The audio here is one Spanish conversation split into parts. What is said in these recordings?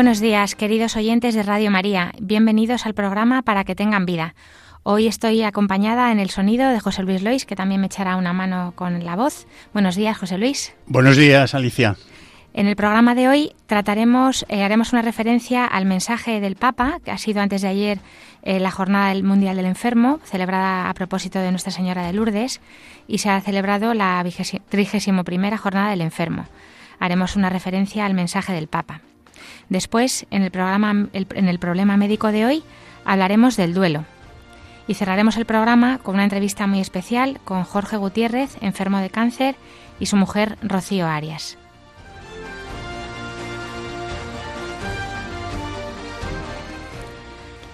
Buenos días, queridos oyentes de Radio María. Bienvenidos al programa Para que tengan vida. Hoy estoy acompañada en el sonido de José Luis Lois, que también me echará una mano con la voz. Buenos días, José Luis. Buenos días, Alicia. En el programa de hoy trataremos, eh, haremos una referencia al mensaje del Papa, que ha sido antes de ayer eh, la Jornada Mundial del Enfermo, celebrada a propósito de Nuestra Señora de Lourdes, y se ha celebrado la 31 Jornada del Enfermo. Haremos una referencia al mensaje del Papa. Después, en el, programa, en el problema médico de hoy, hablaremos del duelo. Y cerraremos el programa con una entrevista muy especial con Jorge Gutiérrez, enfermo de cáncer, y su mujer Rocío Arias.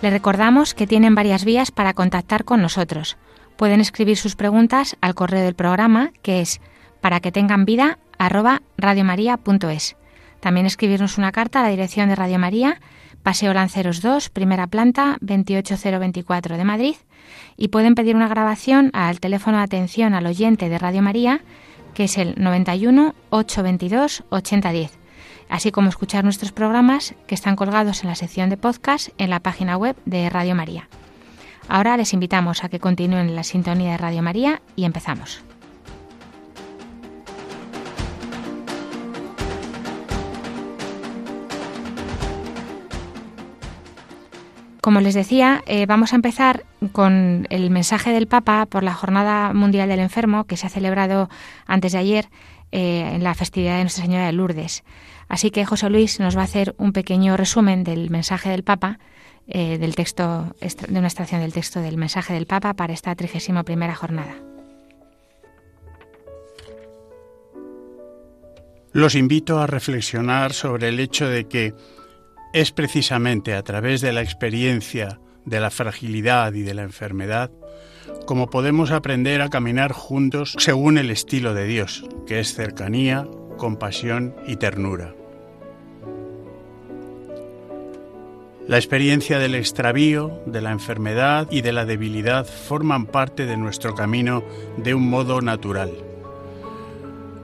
Le recordamos que tienen varias vías para contactar con nosotros. Pueden escribir sus preguntas al correo del programa, que es para que tengan vida también escribirnos una carta a la dirección de Radio María, Paseo Lanceros 2, primera planta, 28024 de Madrid, y pueden pedir una grabación al teléfono de atención al oyente de Radio María, que es el 91 822 8010, así como escuchar nuestros programas que están colgados en la sección de podcast en la página web de Radio María. Ahora les invitamos a que continúen la sintonía de Radio María y empezamos. Como les decía, eh, vamos a empezar con el mensaje del Papa por la Jornada Mundial del Enfermo, que se ha celebrado antes de ayer eh, en la festividad de Nuestra Señora de Lourdes. Así que José Luis nos va a hacer un pequeño resumen del mensaje del Papa, eh, del texto, de una extracción del texto del mensaje del Papa para esta 31 primera jornada. Los invito a reflexionar sobre el hecho de que es precisamente a través de la experiencia de la fragilidad y de la enfermedad como podemos aprender a caminar juntos según el estilo de Dios, que es cercanía, compasión y ternura. La experiencia del extravío, de la enfermedad y de la debilidad forman parte de nuestro camino de un modo natural.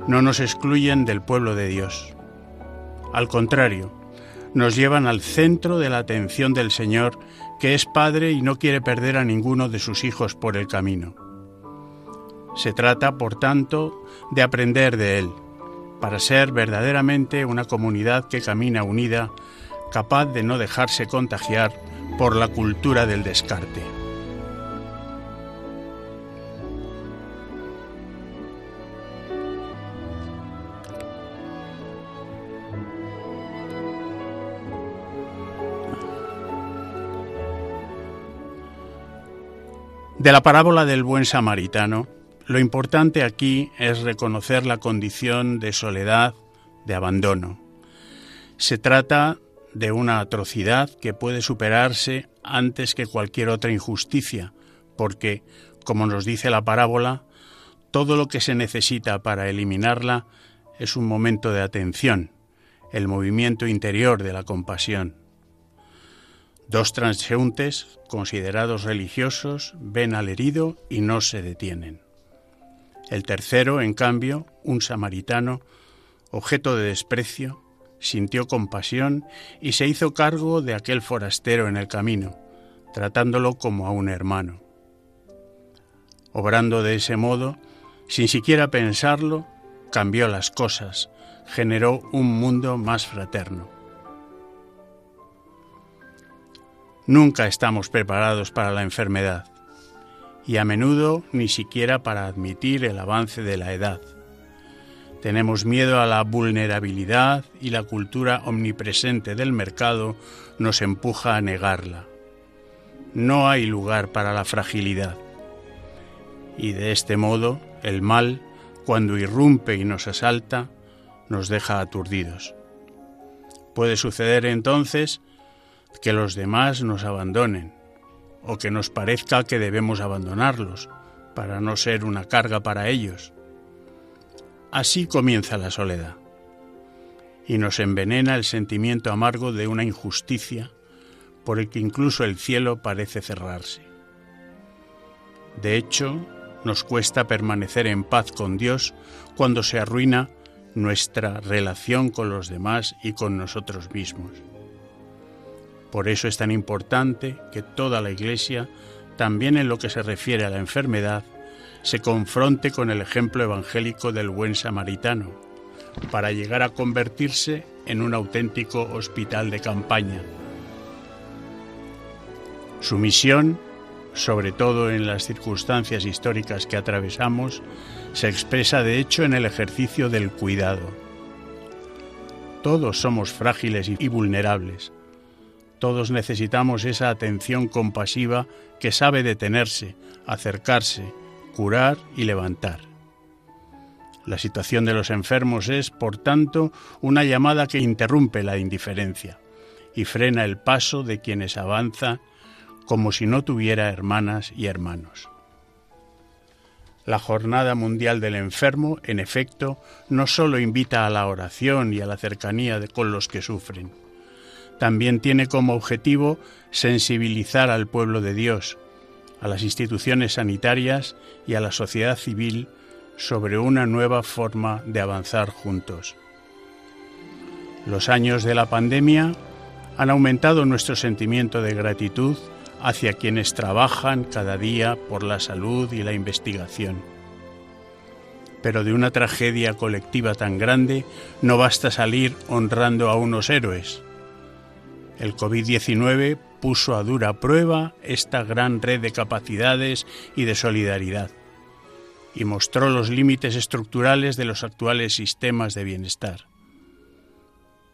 No nos excluyen del pueblo de Dios. Al contrario, nos llevan al centro de la atención del Señor, que es Padre y no quiere perder a ninguno de sus hijos por el camino. Se trata, por tanto, de aprender de Él, para ser verdaderamente una comunidad que camina unida, capaz de no dejarse contagiar por la cultura del descarte. De la parábola del buen samaritano, lo importante aquí es reconocer la condición de soledad, de abandono. Se trata de una atrocidad que puede superarse antes que cualquier otra injusticia, porque, como nos dice la parábola, todo lo que se necesita para eliminarla es un momento de atención, el movimiento interior de la compasión. Dos transeúntes, considerados religiosos, ven al herido y no se detienen. El tercero, en cambio, un samaritano, objeto de desprecio, sintió compasión y se hizo cargo de aquel forastero en el camino, tratándolo como a un hermano. Obrando de ese modo, sin siquiera pensarlo, cambió las cosas, generó un mundo más fraterno. Nunca estamos preparados para la enfermedad y a menudo ni siquiera para admitir el avance de la edad. Tenemos miedo a la vulnerabilidad y la cultura omnipresente del mercado nos empuja a negarla. No hay lugar para la fragilidad. Y de este modo, el mal, cuando irrumpe y nos asalta, nos deja aturdidos. Puede suceder entonces que los demás nos abandonen o que nos parezca que debemos abandonarlos para no ser una carga para ellos. Así comienza la soledad y nos envenena el sentimiento amargo de una injusticia por el que incluso el cielo parece cerrarse. De hecho, nos cuesta permanecer en paz con Dios cuando se arruina nuestra relación con los demás y con nosotros mismos. Por eso es tan importante que toda la Iglesia, también en lo que se refiere a la enfermedad, se confronte con el ejemplo evangélico del buen samaritano, para llegar a convertirse en un auténtico hospital de campaña. Su misión, sobre todo en las circunstancias históricas que atravesamos, se expresa de hecho en el ejercicio del cuidado. Todos somos frágiles y vulnerables. Todos necesitamos esa atención compasiva que sabe detenerse, acercarse, curar y levantar. La situación de los enfermos es, por tanto, una llamada que interrumpe la indiferencia y frena el paso de quienes avanza como si no tuviera hermanas y hermanos. La Jornada Mundial del Enfermo, en efecto, no solo invita a la oración y a la cercanía con los que sufren, también tiene como objetivo sensibilizar al pueblo de Dios, a las instituciones sanitarias y a la sociedad civil sobre una nueva forma de avanzar juntos. Los años de la pandemia han aumentado nuestro sentimiento de gratitud hacia quienes trabajan cada día por la salud y la investigación. Pero de una tragedia colectiva tan grande no basta salir honrando a unos héroes. El COVID-19 puso a dura prueba esta gran red de capacidades y de solidaridad y mostró los límites estructurales de los actuales sistemas de bienestar.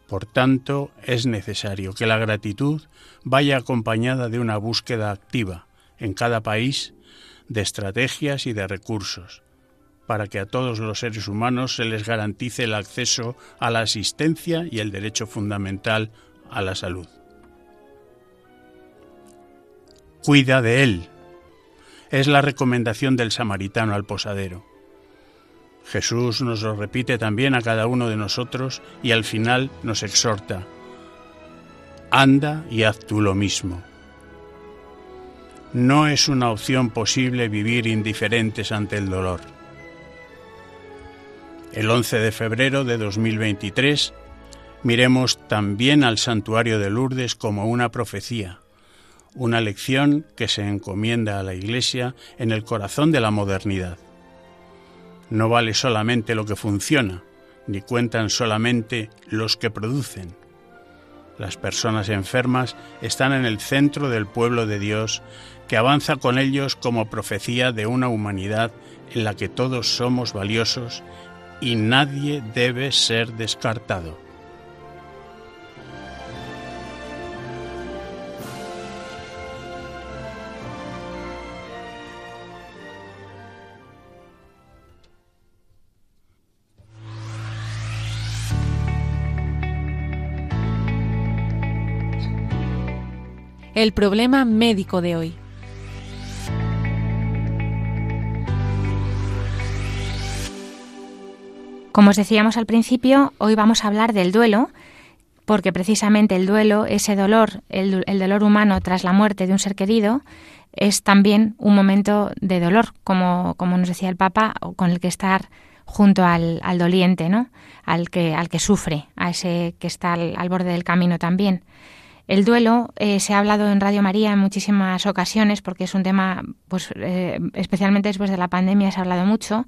Por tanto, es necesario que la gratitud vaya acompañada de una búsqueda activa en cada país de estrategias y de recursos, para que a todos los seres humanos se les garantice el acceso a la asistencia y el derecho fundamental a la salud. Cuida de él. Es la recomendación del samaritano al posadero. Jesús nos lo repite también a cada uno de nosotros y al final nos exhorta, anda y haz tú lo mismo. No es una opción posible vivir indiferentes ante el dolor. El 11 de febrero de 2023 miremos también al santuario de Lourdes como una profecía, una lección que se encomienda a la Iglesia en el corazón de la modernidad. No vale solamente lo que funciona, ni cuentan solamente los que producen. Las personas enfermas están en el centro del pueblo de Dios que avanza con ellos como profecía de una humanidad en la que todos somos valiosos y nadie debe ser descartado. El problema médico de hoy. Como os decíamos al principio, hoy vamos a hablar del duelo, porque precisamente el duelo, ese dolor, el, dolor humano tras la muerte de un ser querido, es también un momento de dolor, como, como nos decía el Papa, con el que estar junto al, doliente, ¿no? Al que, al que sufre, a ese que está al borde del camino también. El duelo eh, se ha hablado en Radio María en muchísimas ocasiones porque es un tema, pues eh, especialmente después de la pandemia se ha hablado mucho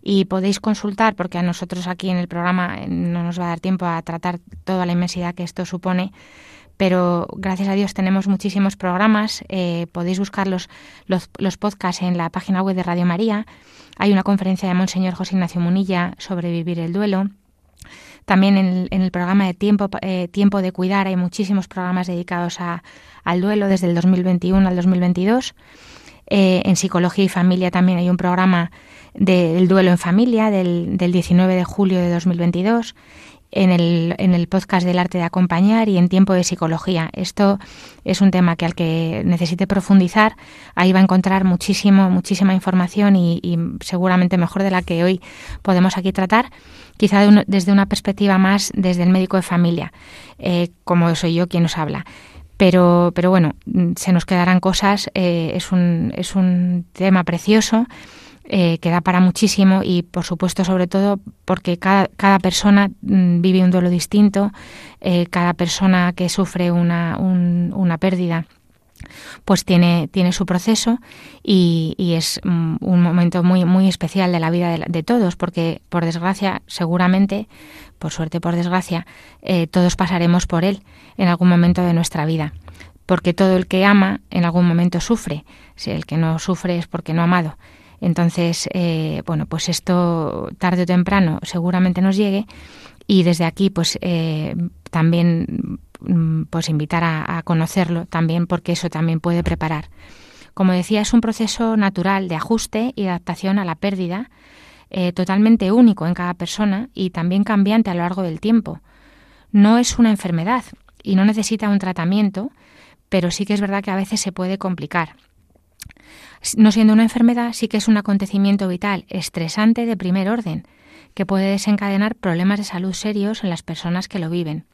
y podéis consultar porque a nosotros aquí en el programa eh, no nos va a dar tiempo a tratar toda la inmensidad que esto supone pero gracias a Dios tenemos muchísimos programas. podéis buscar los, los, los, podcasts en la página web de Radio María. Hay una conferencia de Monseñor José Ignacio Munilla sobre vivir el duelo. También en, el programa de tiempo, eh, tiempo de Cuidar hay muchísimos programas dedicados al duelo desde el 2021 al 2022. Eh, en Psicología y Familia también hay un programa del duelo en familia del, 19 de julio de 2022. En el, en el podcast del arte de acompañar y en tiempo de psicología. Esto es un tema que al que necesite profundizar, ahí va a encontrar muchísimo, muchísima información y, seguramente mejor de la que hoy podemos aquí tratar, quizá desde una perspectiva más desde el médico de familia, eh, como soy yo quien nos habla. Pero, pero bueno, se nos quedarán cosas, eh, es, un, es un tema precioso eh, que da para muchísimo y, por supuesto, sobre todo porque cada, cada persona mm, vive un duelo distinto, eh, cada persona que sufre una, una pérdida pues tiene, tiene su proceso y, es mm, un momento muy, muy especial de la vida de, todos, porque por desgracia, seguramente, por suerte, por desgracia, eh, todos pasaremos por él en algún momento de nuestra vida, porque todo el que ama en algún momento sufre, si el que no sufre es porque no ha amado. Entonces, eh, bueno, pues esto tarde o temprano seguramente nos llegue y desde aquí, pues eh, también, mm, pues invitar a, conocerlo también, porque eso también puede preparar. Como decía, es un proceso natural de ajuste y adaptación a la pérdida, eh, totalmente único en cada persona y también cambiante a lo largo del tiempo. No es una enfermedad y no necesita un tratamiento, pero sí que es verdad que a veces se puede complicar. No siendo una enfermedad, sí que es un acontecimiento vital estresante de primer orden, que puede desencadenar problemas de salud serios en las personas que lo viven.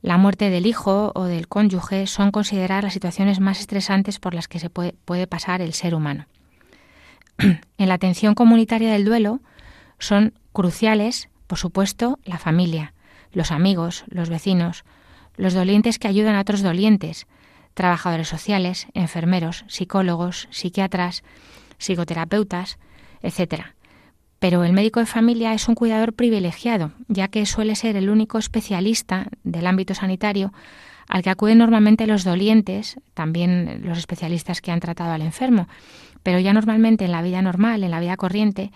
La muerte del hijo o del cónyuge son consideradas las situaciones más estresantes por las que se puede, pasar el ser humano. en la atención comunitaria del duelo son cruciales, por supuesto, la familia, los amigos, los vecinos, los dolientes que ayudan a otros dolientes, trabajadores sociales, enfermeros, psicólogos, psiquiatras, psicoterapeutas, etc. Pero el médico de familia es un cuidador privilegiado, ya que suele ser el único especialista del ámbito sanitario al que acuden normalmente los dolientes, también los especialistas que han tratado al enfermo, pero ya normalmente en la vida normal, en la vida corriente,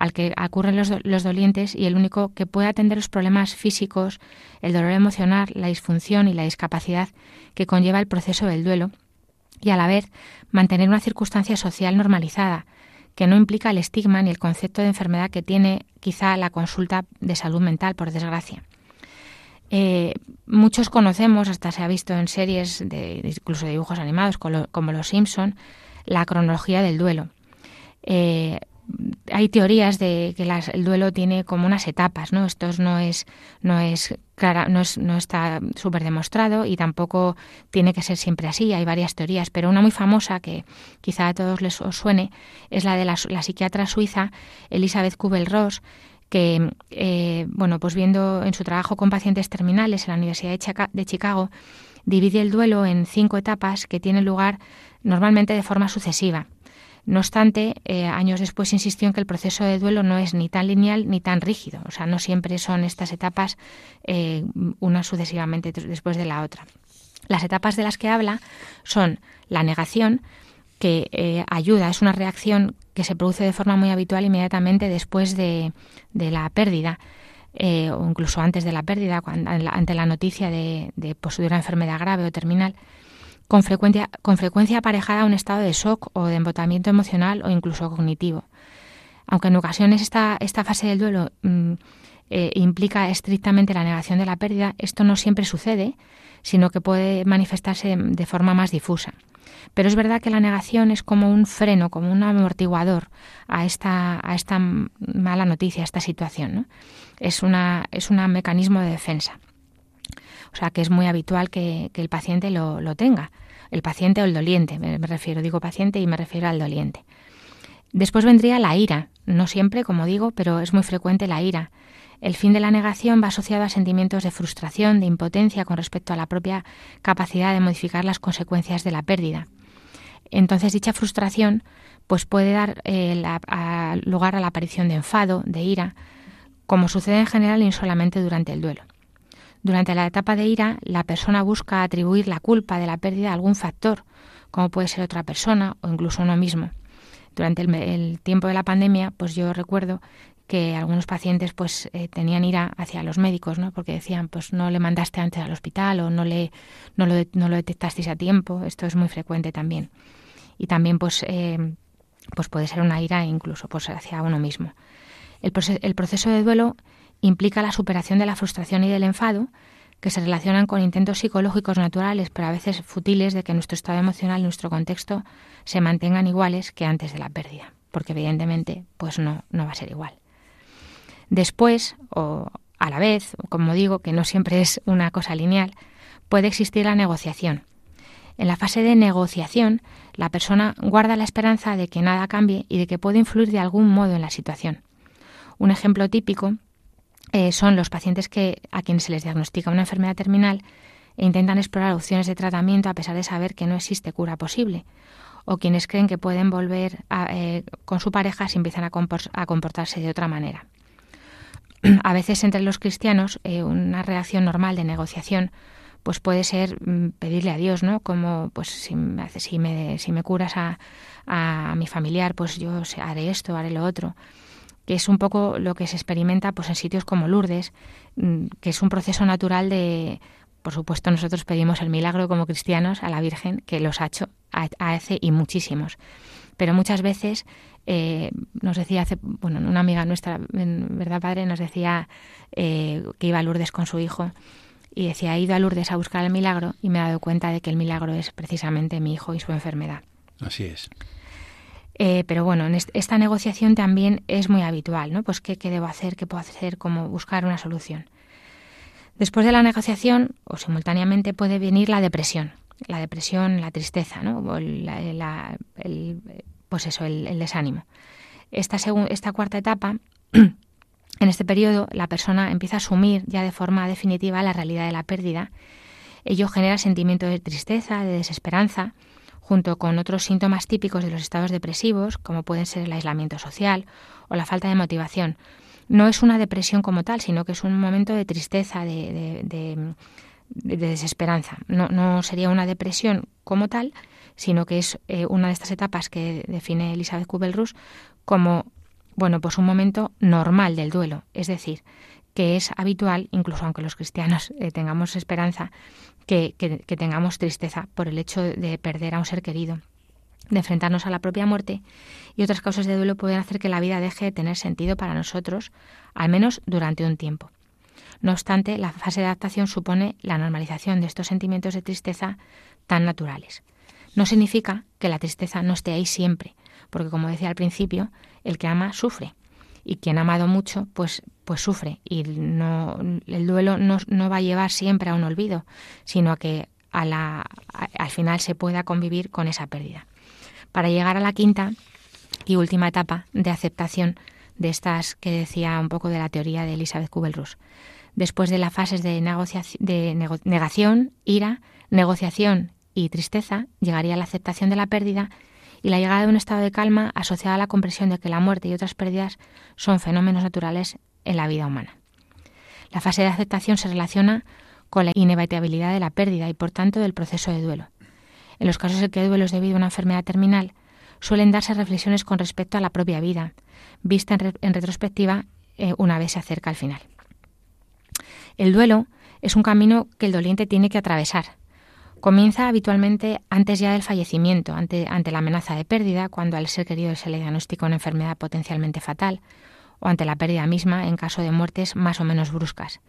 al que acurren los, dolientes y el único que puede atender los problemas físicos, el dolor emocional, la disfunción y la discapacidad que conlleva el proceso del duelo, y a la vez mantener una circunstancia social normalizada, que no implica el estigma ni el concepto de enfermedad que tiene quizá la consulta de salud mental, por desgracia. Eh, muchos conocemos, hasta se ha visto en series, de, incluso de dibujos animados, como, Los Simpson, la cronología del duelo. Eh, hay teorías de que el duelo tiene como unas etapas, ¿no? Esto no es, no es clara, no, es, no está súper demostrado y tampoco tiene que ser siempre así. Hay varias teorías, pero una muy famosa que quizá a todos les os suene es la de la, psiquiatra suiza Elizabeth Kubel-Ross, que, eh, bueno, pues viendo en su trabajo con pacientes terminales en la Universidad de Chicago, divide el duelo en cinco etapas que tienen lugar normalmente de forma sucesiva. No obstante, eh, años después insistió en que el proceso de duelo no es ni tan lineal ni tan rígido, o sea, no siempre son estas etapas eh, una sucesivamente después de la otra. Las etapas de las que habla son la negación, que eh, ayuda, es una reacción que se produce de forma muy habitual inmediatamente después de, la pérdida. o incluso antes de la pérdida, ante la noticia de, de, pues, de una enfermedad grave o terminal con frecuencia, con frecuencia aparejada a un estado de shock o de embotamiento emocional o incluso cognitivo. Aunque en ocasiones esta, esta fase del duelo mm, eh, implica estrictamente la negación de la pérdida, esto no siempre sucede, sino que puede manifestarse de forma más difusa. Pero es verdad que la negación es como un freno, como un amortiguador a esta, a esta mala noticia, a esta situación. Es, una, es un mecanismo de defensa. O sea que es muy habitual que, el paciente lo, tenga. El paciente o el doliente, me, refiero, digo paciente y me refiero al doliente. Después vendría la ira, no siempre, como digo, pero es muy frecuente la ira. El fin de la negación va asociado a sentimientos de frustración, de impotencia con respecto a la propia capacidad de modificar las consecuencias de la pérdida. Entonces dicha frustración pues puede dar eh, lugar a la aparición de enfado, de ira, como sucede en general y solamente durante el duelo. Durante la etapa de ira, la persona busca atribuir la culpa de la pérdida a algún factor, como puede ser otra persona o incluso uno mismo. Durante el, tiempo de la pandemia, pues yo recuerdo que algunos pacientes pues eh, tenían ira hacia los médicos, ¿no? Porque decían, pues no le mandaste antes al hospital o no le no lo, detectasteis a tiempo. Esto es muy frecuente también. Y también pues eh, pues puede ser una ira incluso pues hacia uno mismo. El, el proceso de duelo implica la superación de la frustración y del enfado, que se relacionan con intentos psicológicos naturales, pero a veces futiles, de que nuestro estado emocional y nuestro contexto se mantengan iguales que antes de la pérdida, porque evidentemente pues no, no va a ser igual. Después, o a la vez, como digo, que no siempre es una cosa lineal, puede existir la negociación. En la fase de negociación, la persona guarda la esperanza de que nada cambie y de que puede influir de algún modo en la situación. Un ejemplo típico eh, son los pacientes que, a quienes se les diagnostica una enfermedad terminal e intentan explorar opciones de tratamiento a pesar de saber que no existe cura posible, o quienes creen que pueden volver eh, con su pareja si empiezan a, comportarse de otra manera. A veces entre los cristianos eh, una reacción normal de negociación pues puede ser mm, pedirle a Dios, ¿no? Como pues si me, si me, si me curas a, a mi familiar, pues yo haré esto, haré lo otro que es un poco lo que se experimenta pues en sitios como Lourdes, mm, que es un proceso natural de por supuesto nosotros pedimos el milagro como cristianos a la Virgen que los ha hecho hace y muchísimos. Pero muchas veces eh, nos decía hace bueno una amiga nuestra verdad padre nos decía eh, que iba a Lourdes con su hijo y decía he ido a Lourdes a buscar el milagro y me he dado cuenta de que el milagro es precisamente mi hijo y su enfermedad. Así es eh, pero bueno, en esta negociación también es muy habitual, ¿no? Pues ¿qué, debo hacer, qué puedo hacer, cómo buscar una solución. Después de la negociación, o simultáneamente, puede venir la depresión. La depresión, la tristeza, ¿no? O el, pues eso, el, desánimo. Esta, esta cuarta etapa, en este periodo, la persona empieza a asumir ya de forma definitiva la realidad de la pérdida. Ello genera sentimientos de tristeza, de desesperanza, junto con otros síntomas típicos de los estados depresivos, como pueden ser el aislamiento social o la falta de motivación. No es una depresión como tal, sino que es un momento de tristeza, de, desesperanza. No, sería una depresión como tal, sino que es eh, una de estas etapas que define Elizabeth Kubel-Ross como bueno, pues un momento normal del duelo, es decir, que es habitual, incluso aunque los cristianos eh, tengamos esperanza, que, tengamos tristeza por el hecho de perder a un ser querido, de enfrentarnos a la propia muerte y otras causas de duelo pueden hacer que la vida deje de tener sentido para nosotros, al menos durante un tiempo. No obstante, la fase de adaptación supone la normalización de estos sentimientos de tristeza tan naturales. No significa que la tristeza no esté ahí siempre, porque como decía al principio, el que ama sufre y quien ha amado mucho, pues, pues sufre. Y no, el duelo no, va a llevar siempre a un olvido, sino a que a la, al final se pueda convivir con esa pérdida. Para llegar a la quinta y última etapa de aceptación de estas que decía un poco de la teoría de Elizabeth Kubel-Ross. Después de las fases de, de negación, ira, negociación y tristeza, llegaría la aceptación de la pérdida y la llegada de un estado de calma asociada a la comprensión de que la muerte y otras pérdidas son fenómenos naturales en la vida humana. La fase de aceptación se relaciona con la inevitabilidad de la pérdida y, por tanto, del proceso de duelo. En los casos en que el duelo es debido a una enfermedad terminal, suelen darse reflexiones con respecto a la propia vida, vista en, retrospectiva eh, una vez se acerca al final. El duelo es un camino que el doliente tiene que atravesar, Comienza habitualmente antes ya del fallecimiento, ante, ante la amenaza de pérdida, cuando al ser querido se le diagnostica una enfermedad potencialmente fatal, o ante la pérdida misma en caso de muertes más o menos bruscas.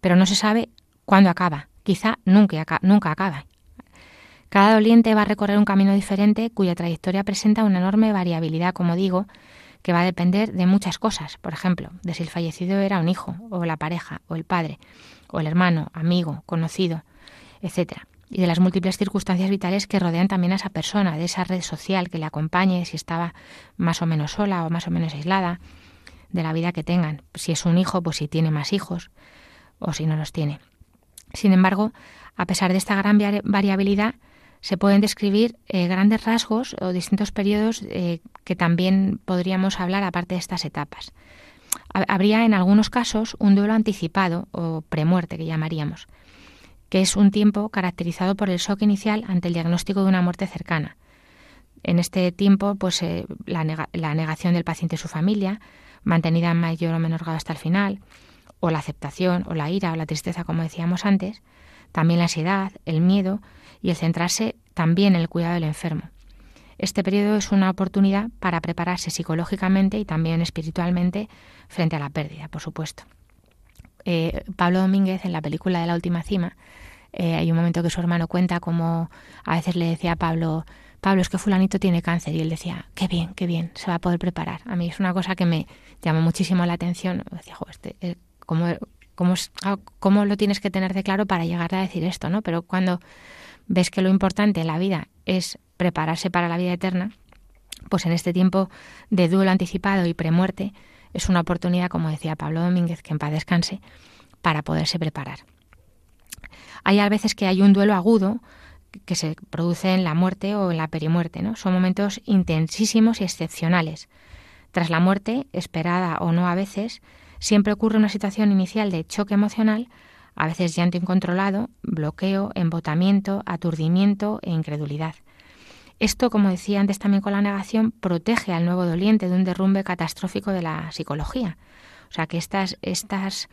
Pero no se sabe cuándo acaba, quizá nunca, nunca acaba. Cada doliente va a recorrer un camino diferente cuya trayectoria presenta una enorme variabilidad, como digo, que va a depender de muchas cosas, por ejemplo, de si el fallecido era un hijo, o la pareja, o el padre, o el hermano, amigo, conocido, etcétera y de las múltiples circunstancias vitales que rodean también a esa persona, de esa red social que le acompañe, si estaba más o menos sola o más o menos aislada, de la vida que tengan. Si es un hijo, pues si tiene más hijos o si no los tiene. Sin embargo, a pesar de esta gran variabilidad, se pueden describir eh, grandes rasgos o distintos periodos eh, que también podríamos hablar aparte de estas etapas. Habría en algunos casos un duelo anticipado o premuerte que llamaríamos que es un tiempo caracterizado por el shock inicial ante el diagnóstico de una muerte cercana. En este tiempo, pues eh, la, negación del paciente y su familia, mantenida en mayor o menor grado hasta el final, o la aceptación, o la ira, o la tristeza, como decíamos antes, también la ansiedad, el miedo y el centrarse también en el cuidado del enfermo. Este periodo es una oportunidad para prepararse psicológicamente y también espiritualmente frente a la pérdida, por supuesto. eh, Pablo Domínguez en la película de La Última Cima, eh, hay un momento que su hermano cuenta como a veces le decía a Pablo, Pablo, es que fulanito tiene cáncer. Y él decía, qué bien, qué bien, se va a poder preparar. A mí es una cosa que me llamó muchísimo la atención. Decía, este, eh, ¿cómo, ah, cómo, lo tienes que tener de claro para llegar a decir esto? ¿no? Pero cuando ves que lo importante en la vida es prepararse para la vida eterna, pues en este tiempo de duelo anticipado y premuerte es una oportunidad, como decía Pablo Domínguez, que en paz descanse, para poderse preparar. Hay a veces que hay un duelo agudo que se produce en la muerte o en la perimuerte, ¿no? Son momentos intensísimos y excepcionales. Tras la muerte, esperada o no a veces, siempre ocurre una situación inicial de choque emocional, a veces llanto incontrolado, bloqueo, embotamiento, aturdimiento e incredulidad. Esto, como decía antes también con la negación, protege al nuevo doliente de un derrumbe catastrófico de la psicología. O sea que estas, estas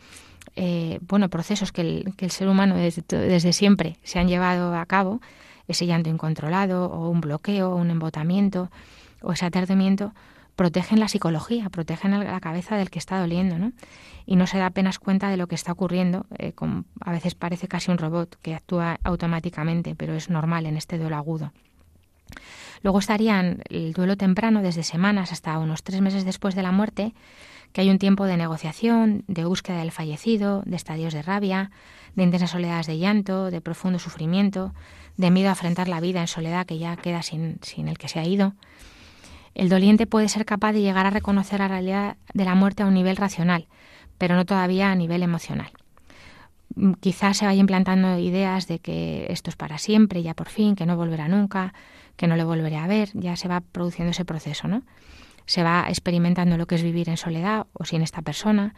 eh, bueno, procesos que el, ser humano desde, siempre se han llevado a cabo, ese llanto incontrolado o un bloqueo, o un embotamiento o ese aturdimiento, protegen la psicología, protegen la cabeza del que está doliendo, ¿no? Y no se da apenas cuenta de lo que está ocurriendo. Eh, a veces parece casi un robot que actúa automáticamente, pero es normal en este duelo agudo. Luego estarían el duelo temprano, desde semanas hasta unos tres meses después de la muerte, que hay un tiempo de negociación, de búsqueda del fallecido, de estadios de rabia, de intensas soledades de llanto, de profundo sufrimiento, de miedo a enfrentar la vida en soledad que ya queda sin, sin el que se ha ido. El doliente puede ser capaz de llegar a reconocer la realidad de la muerte a un nivel racional, pero no todavía a nivel emocional. Mm, quizás se vayan implantando ideas de que esto es para siempre, ya por fin, que no volverá nunca, que no le volveré a ver, ya se va produciendo ese proceso, ¿no? se va experimentando lo que es vivir en soledad o sin esta persona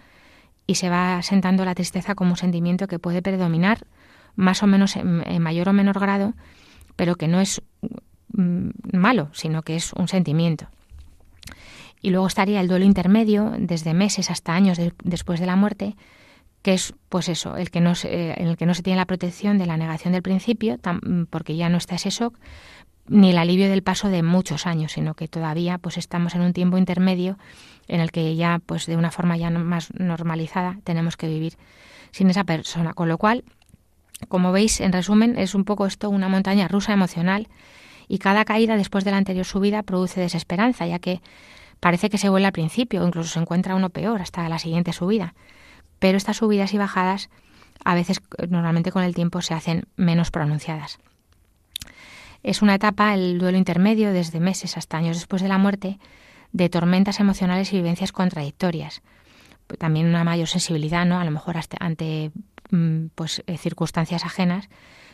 y se va sentando la tristeza como un sentimiento que puede predominar más o menos en, mayor o menor grado, pero que no es mm, malo, sino que es un sentimiento. Y luego estaría el duelo intermedio, desde meses hasta años después de la muerte, que es pues eso, el que no en el que no se tiene la protección de la negación del principio, porque ya no está ese shock, ni el alivio del paso de muchos años, sino que todavía pues estamos en un tiempo intermedio en el que ya pues de una forma ya más normalizada tenemos que vivir sin esa persona, con lo cual como veis, en resumen, es un poco esto una montaña rusa emocional y cada caída después de la anterior subida produce desesperanza, ya que parece que se vuelve al principio, o incluso se encuentra uno peor hasta la siguiente subida. Pero estas subidas y bajadas a veces normalmente con el tiempo se hacen menos pronunciadas. Es una etapa, el duelo intermedio, desde meses hasta años después de la muerte, de tormentas emocionales y vivencias contradictorias. También una mayor sensibilidad, ¿no? A lo mejor hasta ante mm, pues, eh, circunstancias ajenas,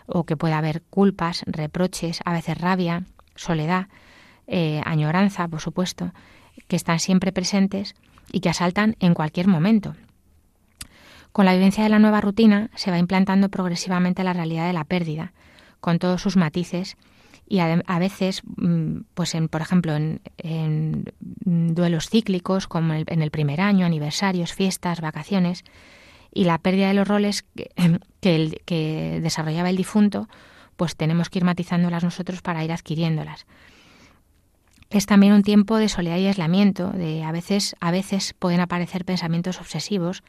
o que pueda haber culpas, reproches, a veces rabia, soledad, eh, añoranza, por supuesto, que están siempre presentes y que asaltan en cualquier momento. Con la vivencia de la nueva rutina se va implantando progresivamente la realidad de la pérdida, con todos sus matices y a, veces, mm, pues en, por ejemplo, en, duelos cíclicos, como en el primer año, aniversarios, fiestas, vacaciones, y la pérdida de los roles que, que, que desarrollaba el difunto, pues tenemos que ir matizándolas nosotros para ir adquiriéndolas. Es también un tiempo de soledad y aislamiento, de a veces, a veces pueden aparecer pensamientos obsesivos,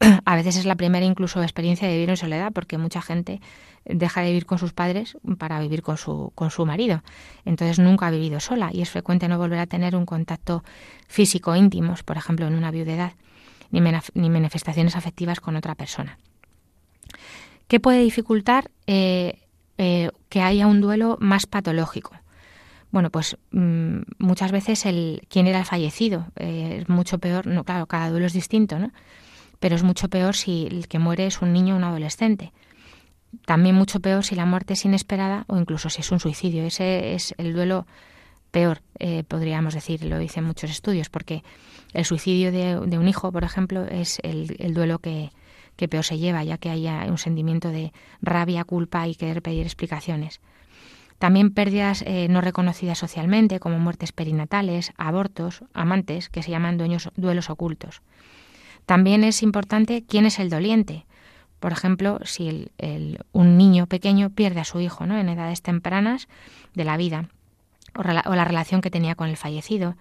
a veces es la primera incluso experiencia de vivir en soledad, porque mucha gente deja de vivir con sus padres para vivir con su, con su marido. Entonces nunca ha vivido sola y es frecuente no volver a tener un contacto físico íntimo, por ejemplo, en una viudedad, ni, ni manifestaciones afectivas con otra persona. ¿Qué puede dificultar eh, eh, que haya un duelo más patológico? Bueno, pues mm, muchas veces el quién era el fallecido eh, es mucho peor. No, claro, cada duelo es distinto, ¿no? Pero es mucho peor si el que muere es un niño o un adolescente. También mucho peor si la muerte es inesperada o incluso si es un suicidio. Ese es el duelo peor, eh, podríamos decir, lo dicen muchos estudios, porque el suicidio de, un hijo, por ejemplo, es el, duelo que, peor se lleva, ya que haya un sentimiento de rabia, culpa y querer pedir explicaciones. También pérdidas eh, no reconocidas socialmente, como muertes perinatales, abortos, amantes, que se llaman duelos ocultos. También es importante quién es el doliente, por ejemplo, si un niño pequeño pierde a su hijo ¿no? en edades tempranas de la vida, o, la relación que tenía con el fallecido,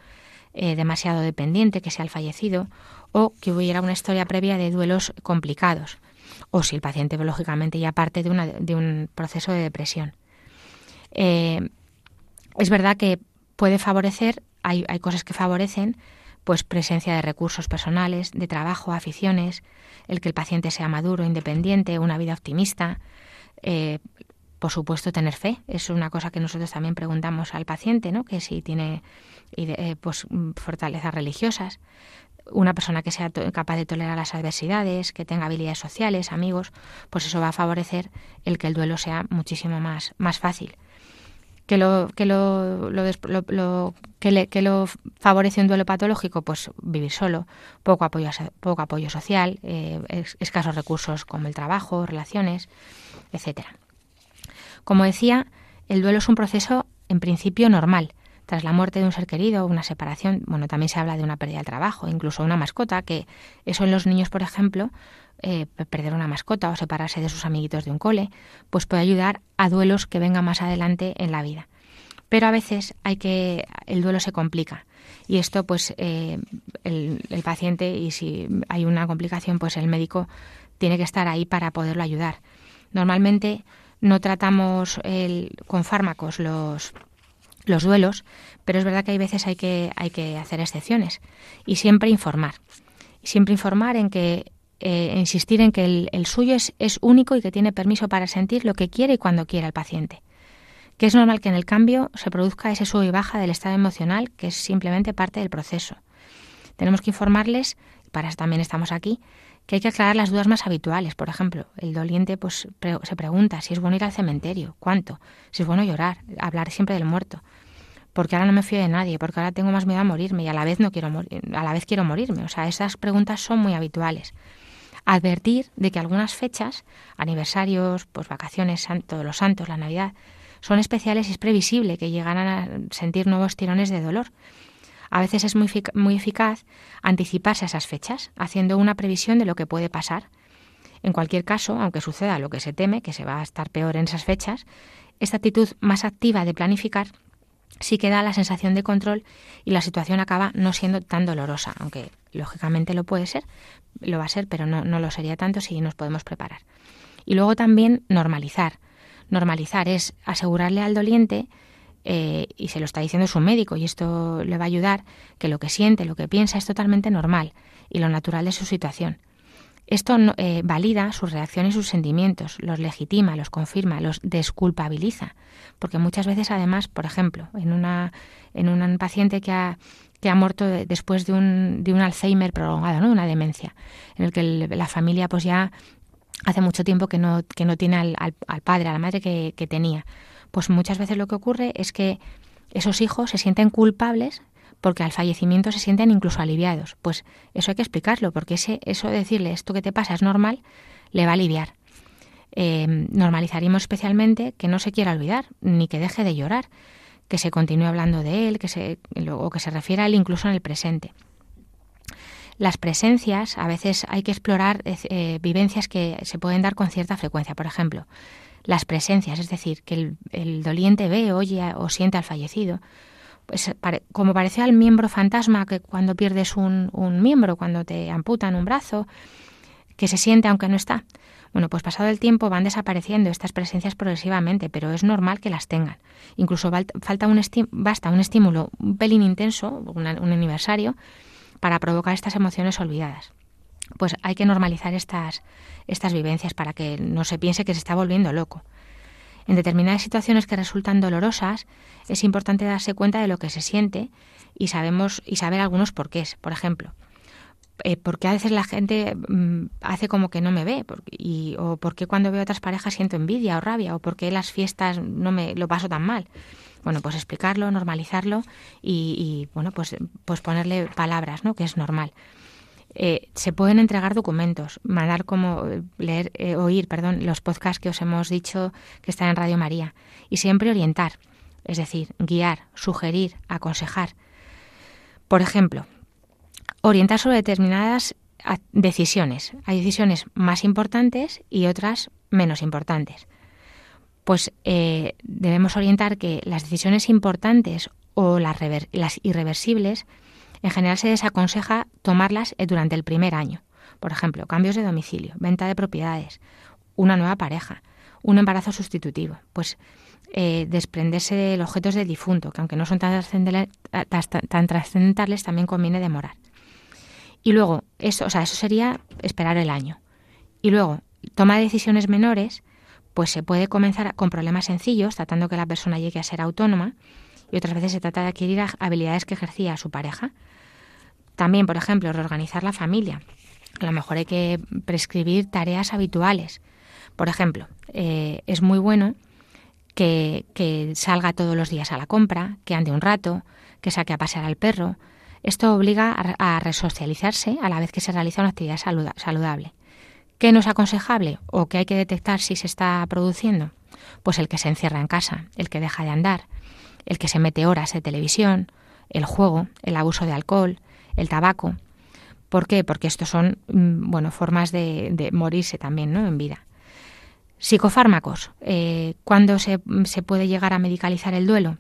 eh, demasiado dependiente, que sea el fallecido, o que hubiera una historia previa de duelos complicados, o si el paciente lógicamente ya parte de, una, un proceso de depresión. Eh, es verdad que puede favorecer, hay cosas que favorecen, pues presencia de recursos personales, de trabajo, aficiones, el que el paciente sea maduro, independiente, una vida optimista, eh, por supuesto tener fe. Es una cosa que nosotros también preguntamos al paciente no que si tiene eh, pues fortalezas religiosas una persona que sea capaz de tolerar las adversidades que tenga habilidades sociales amigos pues eso va a favorecer el que el duelo sea muchísimo más más fácil que lo que lo, lo, que, le, lo favorece un duelo patológico pues vivir solo poco apoyo poco apoyo social eh, escasos recursos como el trabajo relaciones etcétera. Como decía el duelo es un proceso en principio normal. Tras la muerte de un ser querido una separación bueno también se habla de una pérdida del trabajo incluso una mascota que eso en los niños por ejemplo eh, perder una mascota o separarse de sus amiguitos de un cole, pues puede ayudar a duelos que vengan más adelante en la vida. Pero a veces hay que el duelo se complica y esto pues eh, el, paciente y si hay una complicación pues el médico tiene que estar ahí para poderlo ayudar. Normalmente no tratamos el, con fármacos los los duelos, pero es verdad que hay veces hay que, hay que hacer excepciones y siempre informar. Siempre informar en que eh, insistir en que el, suyo es, es, único y que tiene permiso para sentir lo que quiere y cuando quiera el paciente. Que es normal que en el cambio se produzca ese sub y baja del estado emocional, que es simplemente parte del proceso. Tenemos que informarles, para eso también estamos aquí, que hay que aclarar las dudas más habituales. Por ejemplo, el doliente pues, se pregunta si es bueno ir al cementerio, cuánto, si es bueno llorar, hablar siempre del muerto porque ahora no me fío de nadie, porque ahora tengo más miedo a morirme y a la vez no quiero a la vez quiero morirme. O sea, esas preguntas son muy habituales advertir de que algunas fechas, aniversarios, pues vacaciones, todos los santos, la Navidad, son especiales y es previsible que llegan a sentir nuevos tirones de dolor. A veces es muy, muy eficaz anticiparse a esas fechas, haciendo una previsión de lo que puede pasar. En cualquier caso, aunque suceda lo que se teme, que se va a estar peor en esas fechas, esta actitud más activa de planificar sí que da la sensación de control y la situación acaba no siendo tan dolorosa, aunque lógicamente lo puede ser, lo va a ser, pero no, no lo sería tanto si nos podemos preparar. Y luego también normalizar. Normalizar es asegurarle al doliente, eh, y se lo está diciendo su médico, y esto le va a ayudar, que lo que siente, lo que piensa es totalmente normal y lo natural de su situación. Esto eh, valida sus reacciones y sus sentimientos, los legitima, los confirma, los desculpabiliza, porque muchas veces además, por ejemplo, en una en un paciente que ha que ha muerto después de un, de un Alzheimer prolongado, ¿no? una demencia, en el que la familia pues ya hace mucho tiempo que no, que no tiene al, al, padre, a la madre que, que tenía. Pues muchas veces lo que ocurre es que esos hijos se sienten culpables porque al fallecimiento se sienten incluso aliviados. Pues eso hay que explicarlo, porque ese, eso de decirle esto que te pasa es normal, le va a aliviar. Eh, normalizaríamos especialmente que no se quiera olvidar, ni que deje de llorar, que se continúe hablando de él, que se, o que se refiera a él incluso en el presente. Las presencias, a veces hay que explorar eh, vivencias que se pueden dar con cierta frecuencia. Por ejemplo, las presencias, es decir, que el doliente ve, oye o siente al fallecido, pues, como pareció al miembro fantasma que cuando pierdes un, un, miembro, cuando te amputan un brazo, que se siente aunque no está. Bueno, pues pasado el tiempo van desapareciendo estas presencias progresivamente, pero es normal que las tengan. Incluso falta un basta un estímulo un pelín intenso, un aniversario, para provocar estas emociones olvidadas. Pues hay que normalizar estas, estas vivencias para que no se piense que se está volviendo loco. En determinadas situaciones que resultan dolorosas, es importante darse cuenta de lo que se siente y sabemos y saber algunos porqués. Por ejemplo, eh, ¿por qué a veces la gente mm, hace como que no me ve? y, ¿O por qué cuando veo a otras parejas siento envidia o rabia? ¿O por qué las fiestas no me lo paso tan mal? Bueno, pues explicarlo, normalizarlo y, y bueno, pues, pues ponerle palabras, ¿no? Que es normal. Eh, se pueden entregar documentos, mandar como leer, eh, oír, perdón, los podcasts que os hemos dicho que están en Radio María y siempre orientar, es decir, guiar, sugerir, aconsejar. Por ejemplo, orientar sobre determinadas decisiones. Hay decisiones más importantes y otras menos importantes. Pues eh, debemos orientar que las decisiones importantes o las, las irreversibles En general se desaconseja tomarlas eh, durante el primer año. Por ejemplo, cambios de domicilio, venta de propiedades, una nueva pareja, un embarazo sustitutivo. Pues eh, desprenderse de los objetos del difunto, que aunque no son tan trascendentales, también conviene demorar. Y luego, eso, o sea, eso sería esperar el año. Y luego, toma de decisiones menores, pues se puede comenzar con problemas sencillos, tratando que la persona llegue a ser autónoma, y otras veces se trata de adquirir habilidades que ejercía su pareja. También, por ejemplo, reorganizar la familia. A lo mejor hay que prescribir tareas habituales. Por ejemplo, eh, es muy bueno que, que, salga todos los días a la compra, que ande un rato, que saque a pasear al perro. Esto obliga a, resocializarse a la vez que se realiza una actividad saludable. ¿Qué no es aconsejable o qué hay que detectar si se está produciendo? Pues el que se encierra en casa, el que deja de andar, el que se mete horas de televisión, el juego, el abuso de alcohol, el tabaco. ¿Por qué? Porque estos son mm, bueno, formas de, morirse también ¿no? en vida. Psicofármacos. Eh, ¿Cuándo se, puede llegar a medicalizar el duelo?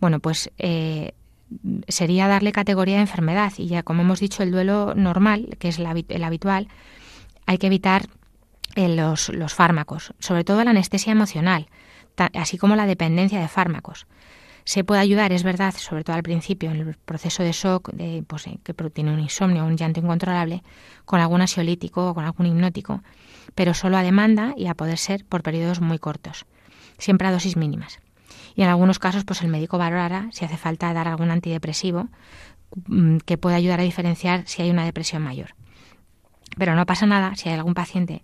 Bueno, pues eh, sería darle categoría de enfermedad y ya como hemos dicho el duelo normal, que es el habitual, hay que evitar eh, los, los, fármacos, sobre todo la anestesia emocional, así como la dependencia de fármacos se puede ayudar, es verdad, sobre todo al principio, en el proceso de shock, de, pues, eh, que tiene un insomnio un llanto incontrolable, con algún ansiolítico o con algún hipnótico, pero solo a demanda y a poder ser por periodos muy cortos, siempre a dosis mínimas. Y en algunos casos, pues el médico valorará si hace falta dar algún antidepresivo mm, que pueda ayudar a diferenciar si hay una depresión mayor. Pero no pasa nada si hay algún paciente,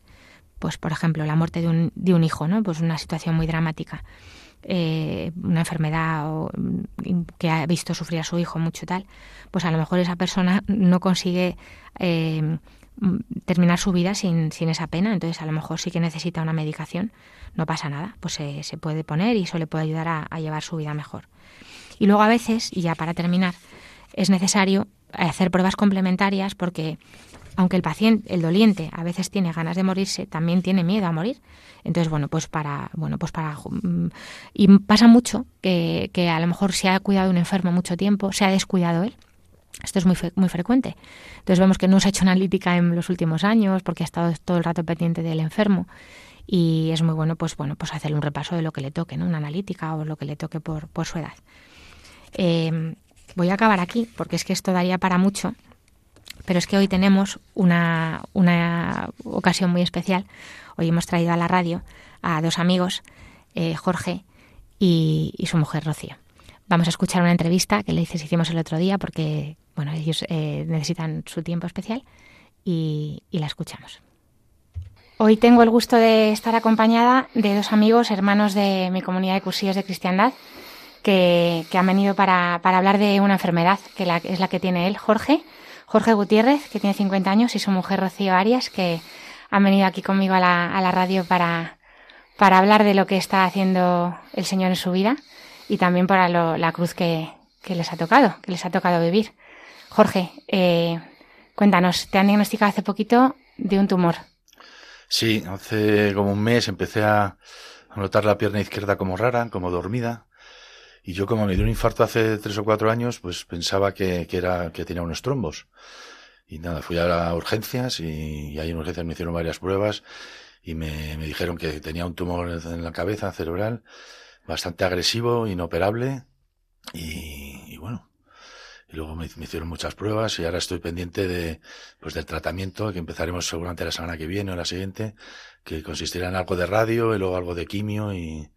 pues por ejemplo, la muerte de un, de un hijo, ¿no? Pues una situación muy dramática eh, una enfermedad mm, que ha visto sufrir a su hijo mucho tal, pues a lo mejor esa persona no consigue eh, mm, terminar su vida sin, sin, esa pena, entonces a lo mejor sí que necesita una medicación, no pasa nada, pues se, se puede poner y eso le puede ayudar a, a llevar su vida mejor. Y luego a veces, y ya para terminar, es necesario hacer pruebas complementarias porque aunque el paciente, el doliente, a veces tiene ganas de morirse, también tiene miedo a morir. Entonces, bueno, pues para, bueno, pues para, mm, y pasa mucho que, que a lo mejor se ha cuidado un enfermo mucho tiempo, se ha descuidado él. Esto es muy, muy frecuente. Entonces vemos que no se ha hecho analítica en los últimos años porque ha estado todo el rato pendiente del enfermo y es muy bueno pues bueno pues hacerle un repaso de lo que le toque, ¿no? Una analítica o lo que le toque por, por su edad. Eh, voy a acabar aquí porque es que esto daría para mucho pero es que hoy tenemos una, una ocasión muy especial. Hoy hemos traído a la radio a dos amigos, eh, Jorge y, su mujer Rocío. Vamos a escuchar una entrevista que le hicimos el otro día porque bueno, ellos eh, necesitan su tiempo especial y, la escuchamos. Hoy tengo el gusto de estar acompañada de dos amigos, hermanos de mi comunidad de cursillos de cristiandad, que, han venido para, para, hablar de una enfermedad que es la que tiene él, Jorge, Jorge Gutiérrez, que tiene 50 años, y su mujer Rocío Arias, que han venido aquí conmigo a la, radio para, para hablar de lo que está haciendo el Señor en su vida y también para la cruz que, que, les ha tocado, que les ha tocado vivir. Jorge, eh, cuéntanos, te han diagnosticado hace poquito de un tumor. Sí, hace como un mes empecé a notar la pierna izquierda como rara, como dormida. Y yo como me dio un infarto hace tres o cuatro años, pues pensaba que, que era, que tenía unos trombos. Y nada, fui a urgencias y, ahí en urgencias me hicieron varias pruebas y me, me dijeron que tenía un tumor en la cabeza cerebral bastante agresivo, inoperable y, y bueno. Y luego me, me, hicieron muchas pruebas y ahora estoy pendiente de, pues del tratamiento que empezaremos seguramente la semana que viene o la siguiente, que consistirá en algo de radio y luego algo de quimio y,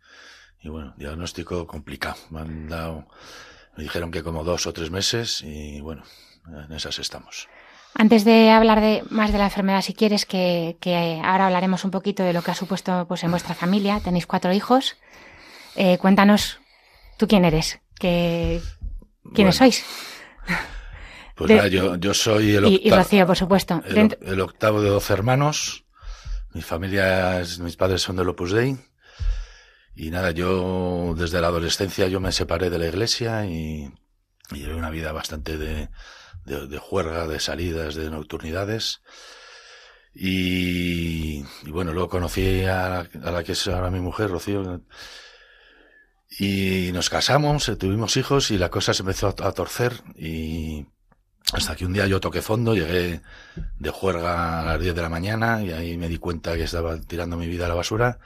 y bueno, diagnóstico complicado. Me han dado, me dijeron que como dos o tres meses y bueno, en esas estamos. Antes de hablar de más de la enfermedad, si quieres, que, que ahora hablaremos un poquito de lo que ha supuesto pues, en vuestra familia. Tenéis cuatro hijos. Eh, cuéntanos, ¿tú quién eres? ¿Qué, ¿Quiénes sois? Pues yo, yo soy el octavo. Y, Rocío, por supuesto. El, el, octavo de doce hermanos. Mi familia, es, mis padres son del Opus Dei. Y nada, yo desde la adolescencia yo me separé de la iglesia y, llevé una vida bastante de, de, juerga, de salidas, de nocturnidades. Y, bueno, luego conocí a, a, la que es ahora mi mujer, Rocío, y nos casamos, tuvimos hijos y la cosa se empezó a, a torcer. Y, Hasta que un día yo toqué fondo, llegué de juerga a las 10 de la mañana y ahí me di cuenta que estaba tirando mi vida a la basura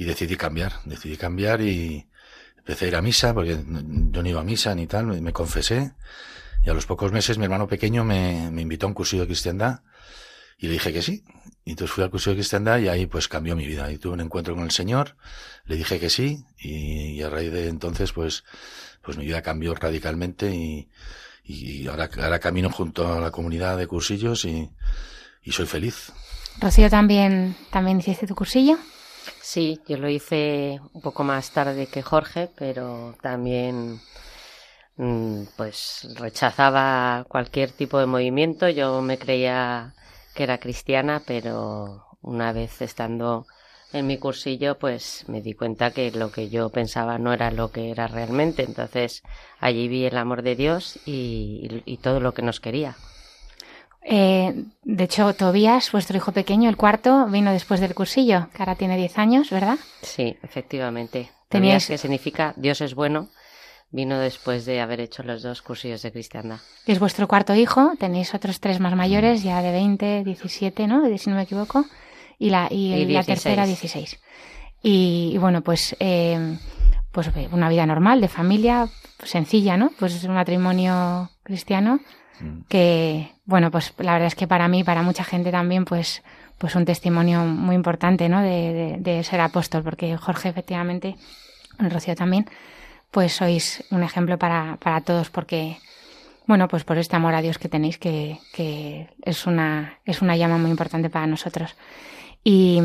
y decidí cambiar, decidí cambiar y empecé a ir a misa porque yo no iba a misa ni tal, me, confesé y a los pocos meses mi hermano pequeño me, me invitó a un cursillo de cristiandad y le dije que sí. Y entonces fui al curso de cristiandad y ahí pues cambió mi vida. Y tuve un encuentro con el Señor, le dije que sí y, a raíz de entonces pues, pues mi vida cambió radicalmente y, y ahora, ahora camino junto a la comunidad de cursillos y, y soy feliz. Rocío, ¿también, ¿también hiciste tu cursillo? Sí, yo lo hice un poco más tarde que Jorge, pero también mm, pues rechazaba cualquier tipo de movimiento. Yo me creía que era cristiana, pero una vez estando en mi cursillo, pues me di cuenta que lo que yo pensaba no era lo que era realmente. Entonces allí vi el amor de Dios y, todo lo que nos quería. Eh, de hecho, Tobías, vuestro hijo pequeño, el cuarto, vino después del cursillo, que ahora tiene 10 años, ¿verdad? Sí, efectivamente. Tobías, que significa Dios es bueno, vino después de haber hecho los dos cursillos de cristiandad. Es vuestro cuarto hijo, tenéis otros tres más mayores, ya de 20, 17, ¿no? Si no me equivoco. Y la, y, la tercera, 16. Y, bueno, pues, eh, pues una vida normal, de familia, sencilla, ¿no? Pues es un matrimonio cristiano mm. que, bueno, pues la verdad es que para mí, para mucha gente también, pues, pues un testimonio muy importante, ¿no? De, ser apóstol, porque Jorge efectivamente, Rocío también, pues sois un ejemplo para, para todos porque, bueno, pues por este amor a Dios que tenéis que, que es, una, es una llama muy importante para nosotros. Y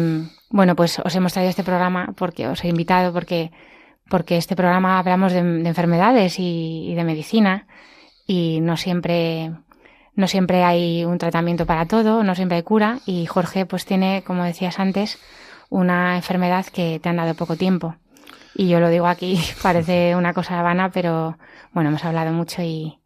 bueno, pues os hemos traído este programa porque os he invitado porque, porque este programa hablamos de, enfermedades y, de medicina y no siempre, no siempre hay un tratamiento para todo, no siempre hay cura y Jorge pues tiene, como decías antes, una enfermedad que te han dado poco tiempo. Y yo lo digo aquí, parece una cosa vana, pero bueno, hemos hablado mucho y,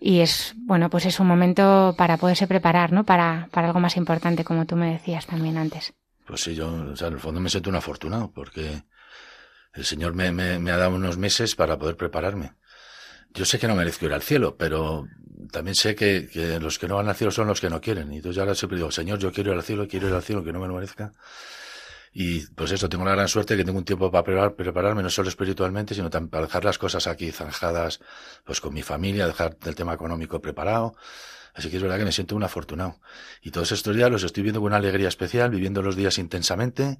y es, bueno, pues es un momento para poderse preparar, ¿no? Para, para algo más importante, como tú me decías también antes. Pues sí, yo, o sea, en el fondo me siento un afortunado, porque el Señor me, me, me ha dado unos meses para poder prepararme. Yo sé que no merezco ir al cielo, pero también sé que, que, los que no van al cielo son los que no quieren. Y entonces yo ahora siempre digo, Señor, yo quiero ir al cielo, quiero ir al cielo, que no me lo merezca. Y pues eso, tengo la gran suerte que tengo un tiempo para prepararme, no solo espiritualmente, sino también para dejar las cosas aquí zanjadas, pues con mi familia, dejar el tema económico preparado. Así que es verdad que me siento un afortunado. Y todos estos días los estoy viendo con una alegría especial, viviendo los días intensamente,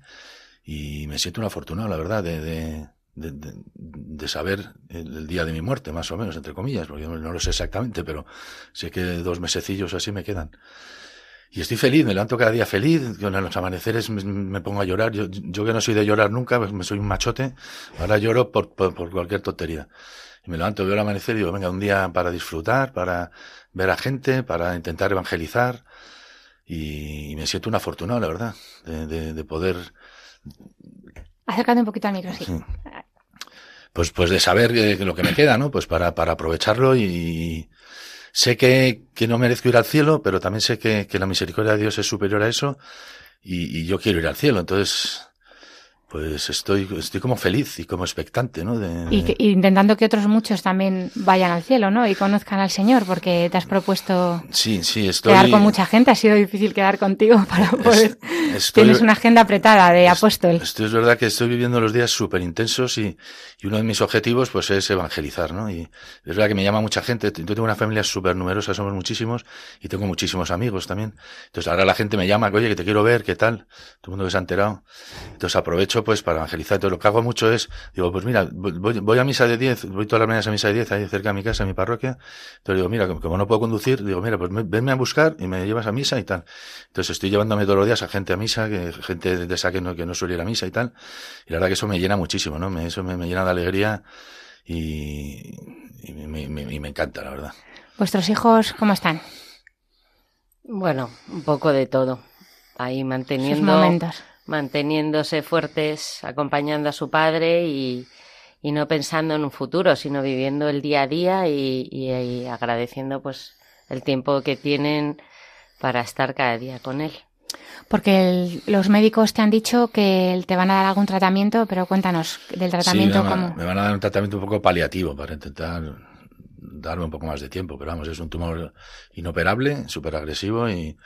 y me siento un afortunado, la verdad, de, de, de, de saber el, día de mi muerte, más o menos, entre comillas, porque no lo sé exactamente, pero sé que dos mesecillos así me quedan. Y estoy feliz, me levanto cada día feliz, en los amaneceres me, pongo a llorar. Yo, yo, que no soy de llorar nunca, pues me soy un machote, ahora lloro por, por, cualquier tontería. Y me levanto, veo el amanecer y digo, venga, un día para disfrutar, para ver a gente, para intentar evangelizar. Y, me siento un afortunado, la verdad, de, de, de poder... Acercando un poquito al micro, sí. Pues, pues de saber lo que me queda, ¿no? Pues para, para aprovecharlo y, Sé que, que no merezco ir al cielo, pero también sé que, que la misericordia de Dios es superior a eso y, y yo quiero ir al cielo. Entonces, pues estoy, estoy como feliz y como expectante, ¿no? Y, intentando que otros muchos también vayan al cielo, ¿no? Y conozcan al Señor, porque te has propuesto sí, sí, estoy... quedar con mucha gente. Ha sido difícil quedar contigo para poder... Tienes una agenda apretada de apóstol. Esto es verdad que estoy viviendo los días súper intensos y, y, uno de mis objetivos pues es evangelizar, ¿no? Y es verdad que me llama mucha gente. Yo tengo una familia súper numerosa, somos muchísimos y tengo muchísimos amigos también. Entonces ahora la gente me llama, oye, que te quiero ver, ¿qué tal? Todo el mundo que se ha enterado. Entonces aprovecho pues para evangelizar. Entonces lo que hago mucho es, digo, pues mira, voy, voy a misa de 10, voy todas las mañanas a misa de 10, ahí cerca de mi casa, en mi parroquia. Entonces digo, mira, como no puedo conducir, digo, mira, pues venme a buscar y me llevas a misa y tal. Entonces estoy llevándome todos los días a gente a misa, que gente de esa que no, que no suele ir a misa y tal. Y la verdad que eso me llena muchísimo, ¿no? Me, eso me, llena de alegría y, y, me, me, y me encanta, la verdad. ¿Vuestros hijos cómo están? Bueno, un poco de todo. Ahí manteniendo momentos manteniéndose fuertes, acompañando a su padre y, y, no pensando en un futuro, sino viviendo el día a día y, y, agradeciendo pues el tiempo que tienen para estar cada día con él. Porque los médicos te han dicho que te van a dar algún tratamiento, pero cuéntanos del tratamiento sí, me, me van a dar un tratamiento un poco paliativo para intentar darme un poco más de tiempo, pero vamos, es un tumor inoperable, súper agresivo y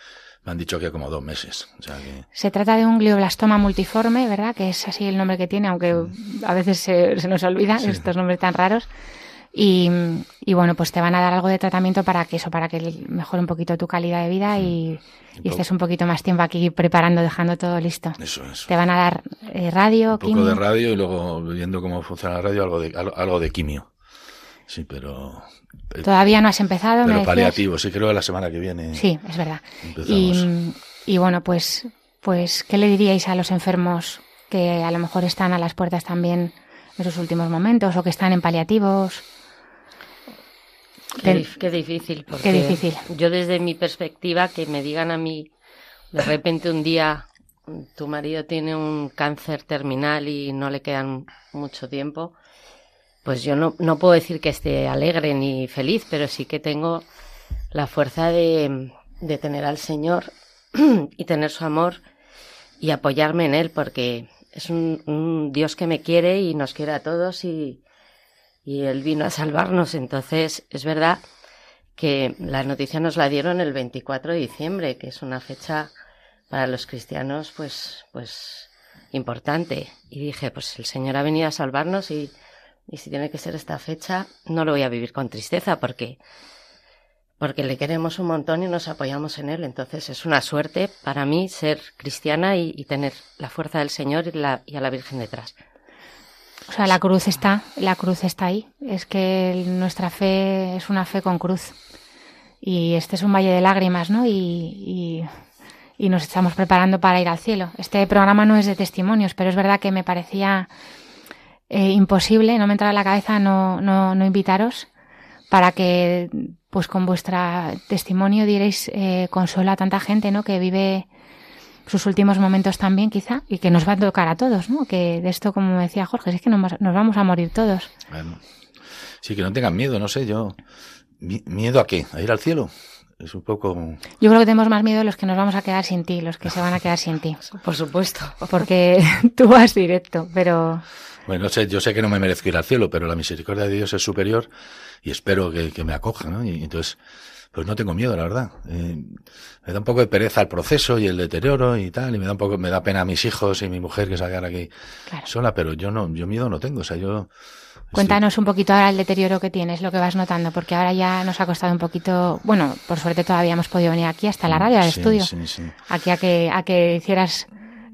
me han dicho que como dos meses. Se trata de un glioblastoma multiforme, ¿verdad? Que es así el nombre que tiene, aunque a veces se, nos olvida estos nombres tan raros. Y, bueno, pues te van a dar algo de tratamiento para que eso, para que mejore un poquito tu calidad de vida y, y, estés un poquito más tiempo aquí preparando, dejando todo listo. Eso, eso. Te van a dar eh, radio, un poco de radio y luego viendo cómo funciona la radio, algo de, algo de quimio. Sí, pero... Eh, Todavía no has empezado, Pero paliativo, sí, creo que la semana que viene. Sí, es verdad. Y, y, bueno, pues, pues, ¿qué le diríais a los enfermos que a lo mejor están a las puertas también en esos últimos momentos o que están en paliativos? Qué, difícil, porque qué difícil. yo desde mi perspectiva, que me digan a mí, de repente un día tu marido tiene un cáncer terminal y no le quedan mucho tiempo, pues yo no, no puedo decir que esté alegre ni feliz, pero sí que tengo la fuerza de, de tener al Señor y tener su amor y apoyarme en Él, porque es un, Dios que me quiere y nos quiere a todos y, y Él vino a salvarnos. Entonces, es verdad que la noticia nos la dieron el 24 de diciembre, que es una fecha para los cristianos, pues, pues, importante. Y dije, pues el Señor ha venido a salvarnos y, y si tiene que ser esta fecha, no lo voy a vivir con tristeza porque, porque le queremos un montón y nos apoyamos en Él. Entonces es una suerte para mí ser cristiana y, tener la fuerza del Señor y, la, y a la Virgen detrás. O sea, la cruz está, la cruz está ahí. Es que nuestra fe es una fe con cruz. Y este es un valle de lágrimas, ¿no? Y, y, nos estamos preparando para ir al cielo. Este programa no es de testimonios, pero es verdad que me parecía eh, imposible, no me entraba en la cabeza no, no, no invitaros para que, pues con vuestro testimonio dierais eh, consuelo a tanta gente, ¿no? Que vive sus últimos momentos también, quizá, y que nos va a tocar a todos, ¿no? Que de esto, como decía Jorge, es que nos, vamos a morir todos. Bueno, sí, que no tengan miedo, no sé, yo. ¿Miedo a qué? ¿A ir al cielo? Es un poco. Yo creo que tenemos más miedo los que nos vamos a quedar sin ti, los que se van a quedar sin ti. Por supuesto. Porque tú vas directo, pero. Bueno, no sé, yo sé que no me merezco ir al cielo, pero la misericordia de Dios es superior y espero que, que me acoja, ¿no? Y entonces pues no tengo miedo, la verdad. Eh, me da un poco de pereza el proceso y el deterioro y tal, y me da un poco, me da pena a mis hijos y mi mujer que salgan aquí sola, pero yo no, yo miedo no tengo, o sea, yo. Cuéntanos un poquito ahora el deterioro que tienes, lo que vas notando, porque ahora ya nos ha costado un poquito, bueno, por suerte todavía hemos podido venir aquí hasta la radio, al estudio, aquí a que, a que hicieras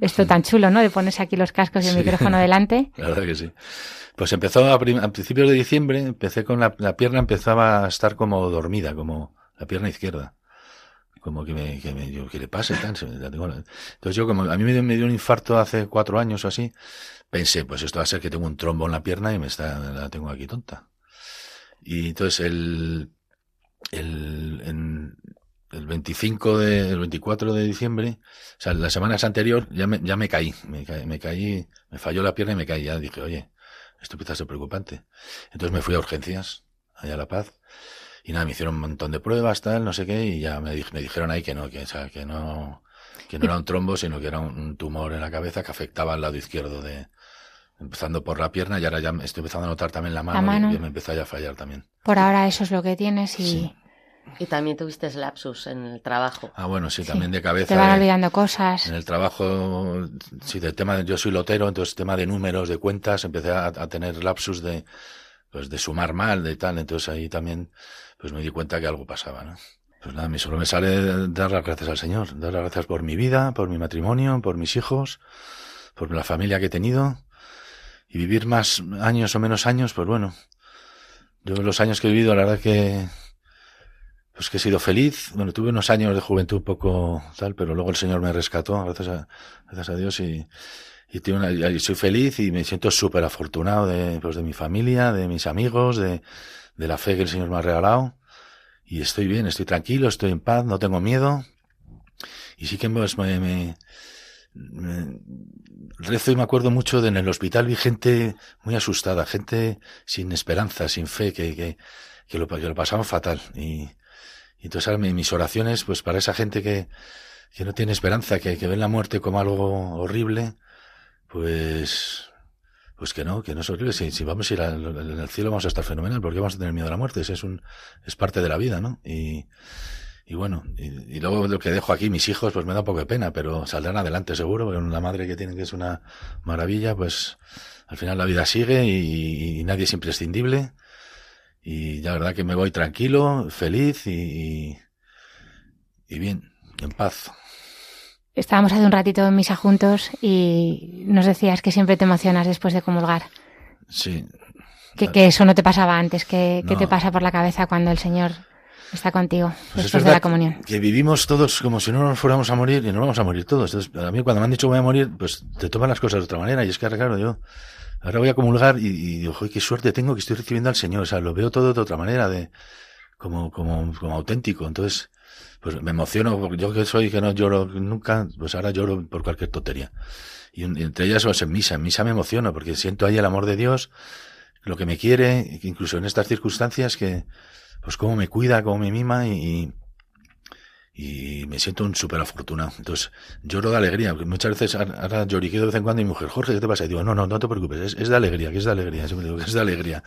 esto tan chulo, ¿no? De ponerse aquí los cascos y el micrófono delante. La verdad que sí. Pues empezó a, principios de diciembre, empecé con la, la pierna empezaba a estar como dormida, como, la pierna izquierda. Como que me, que me yo, ¿qué le pasa? Entonces yo como, a mí me dio, me dio un infarto hace cuatro años o así, pensé, pues esto va a ser que tengo un trombo en la pierna y me está, la tengo aquí tonta. Y entonces el, el, en, el 25 de, el 24 de diciembre, o sea, las semanas anterior ya me, ya me caí, me caí, me caí, me falló la pierna y me caí, ya dije, oye, esto empieza a ser preocupante. Entonces me fui a urgencias, allá a La Paz, y nada, me hicieron un montón de pruebas, tal, no sé qué, y ya me, me dijeron ahí que no, que, o sea, que no, que no era un trombo, sino que era un, tumor en la cabeza que afectaba al lado izquierdo de, empezando por la pierna y ahora ya estoy empezando a notar también la mano, y me empezó ya a fallar también. Por ahora eso es lo que tienes y... Y también tuviste lapsus en el trabajo. Ah, bueno, sí, también de cabeza. Te van olvidando cosas. En el trabajo, sí, del tema, de, yo soy lotero, entonces tema de números, de cuentas, empecé a, a tener lapsus de, pues de sumar mal, de tal, entonces ahí también pues me di cuenta que algo pasaba, ¿no? Pues nada, a mí solo me sale dar las gracias al Señor, dar las gracias por mi vida, por mi matrimonio, por mis hijos, por la familia que he tenido y vivir más años o menos años, pues bueno, yo los años que he vivido, la verdad que pues que he sido feliz. Bueno, tuve unos años de juventud un poco tal, pero luego el Señor me rescató, gracias a, gracias a Dios, y, y, tengo una, y soy feliz y me siento súper afortunado de, pues de mi familia, de mis amigos, de, de la fe que el Señor me ha regalado. Y estoy bien, estoy tranquilo, estoy en paz, no tengo miedo. Y sí que pues, me, me, rezo y me acuerdo mucho de en el hospital vi gente muy asustada, gente sin esperanza, sin fe, que, que, que, lo, que lo pasaban fatal. Y, y entonces mis oraciones, pues para esa gente que, que no tiene esperanza, que, que ven la muerte como algo horrible, pues pues que no, que no es horrible. Si, si vamos a ir al, cielo vamos a estar fenomenal, porque vamos a tener miedo a la muerte. Es un, es parte de la vida, ¿no? Y, y bueno, y, luego lo que dejo aquí, mis hijos, pues me da un poco de pena, pero saldrán adelante seguro, porque una madre que tienen que es una maravilla, pues al final la vida sigue y, nadie es imprescindible. Y la verdad que me voy tranquilo, feliz y, y bien, en paz. Estábamos hace un ratito en misa juntos y nos decías que siempre te emocionas después de comulgar. Sí. Que, eso no te pasaba antes, que, te pasa por la cabeza cuando el Señor está contigo pues después de la comunión. Que vivimos todos como si no nos fuéramos a morir y no vamos a morir todos. Entonces, a mí cuando me han dicho voy a morir, pues te toman las cosas de otra manera. Y es que, claro, yo ahora voy a comulgar y, y digo, qué suerte tengo que estoy recibiendo al Señor. O sea, lo veo todo de otra manera, de como, como, como auténtico. Entonces, pues me emociono, porque yo que soy que no lloro nunca, pues ahora lloro por cualquier tontería. Y entre ellas pues en misa, en misa me emociono porque siento ahí el amor de Dios, lo que me quiere, incluso en estas circunstancias que, pues cómo me cuida, cómo me mima y, y me siento un súper afortunado. Entonces, lloro de alegría. Muchas veces ahora lloriqueo de vez en cuando y mi mujer, Jorge, ¿qué te pasa? Y digo, no, no, no te preocupes, es, es de alegría, que es de alegría. Siempre digo que es de alegría.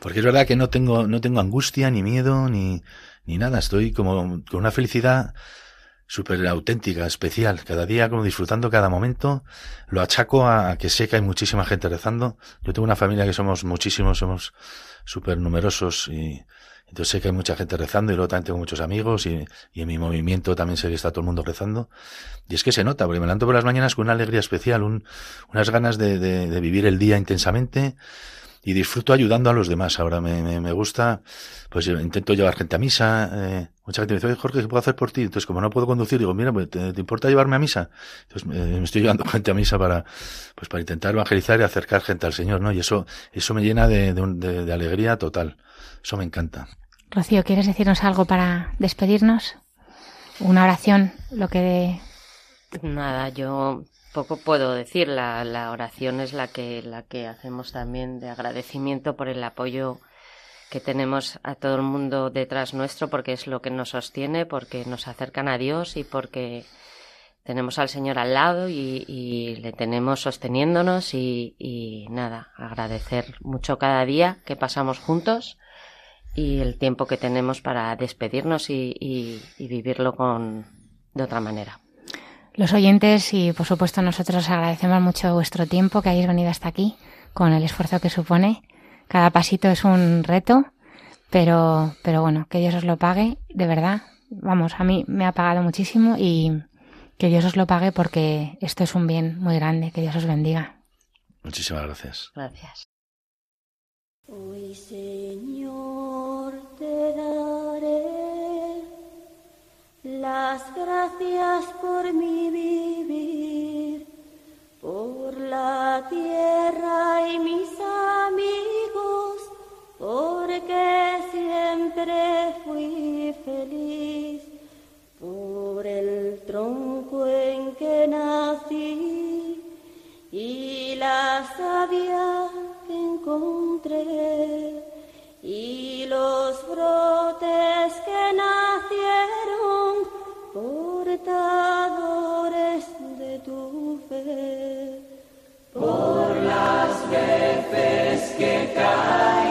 Porque es verdad que no tengo, no tengo angustia, ni miedo, ni, ni nada. Estoy como con una felicidad súper auténtica, especial. Cada día como disfrutando cada momento. Lo achaco a que sé que hay muchísima gente rezando. Yo tengo una familia que somos muchísimos, somos súper numerosos y entonces sé que hay mucha gente rezando y luego también tengo muchos amigos y, y, en mi movimiento también sé que está todo el mundo rezando. Y es que se nota, porque me levanto por las mañanas con una alegría especial, un, unas ganas de, de, de vivir el día intensamente y disfruto ayudando a los demás. Ahora me, me, me gusta, pues intento llevar gente a misa. Eh, mucha gente me dice, oye Jorge, ¿qué puedo hacer por ti? Entonces, como no puedo conducir, digo, mira, pues, ¿te, importa llevarme a misa? Entonces, me estoy llevando gente a misa para, pues para intentar evangelizar y acercar gente al Señor, ¿no? Y eso, eso me llena de, de, de alegría total. Eso me encanta. Rocío, ¿quieres decirnos algo para despedirnos? Una oración, lo que. Nada, yo poco puedo decir. La, la oración es la que, la que hacemos también de agradecimiento por el apoyo que tenemos a todo el mundo detrás nuestro porque es lo que nos sostiene, porque nos acercan a Dios y porque tenemos al Señor al lado y, le tenemos sosteniéndonos y, nada, agradecer mucho cada día que pasamos juntos y el tiempo que tenemos para despedirnos y, y vivirlo con, de otra manera. Los oyentes y por supuesto nosotros agradecemos mucho vuestro tiempo que hayáis venido hasta aquí con el esfuerzo que supone. Cada pasito es un reto, pero, pero bueno, que Dios os lo pague, de verdad. Vamos, a mí me ha pagado muchísimo y que Dios os lo pague porque esto es un bien muy grande. Que Dios os bendiga. Muchísimas gracias. Gracias. Hoy, Señor, te daré las gracias por mi vivir, por la tierra y mis amigos, porque siempre fui feliz, por el tronco en que nací y la sabia encontré y los brotes que nacieron portadores de tu fe. Por las veces que caí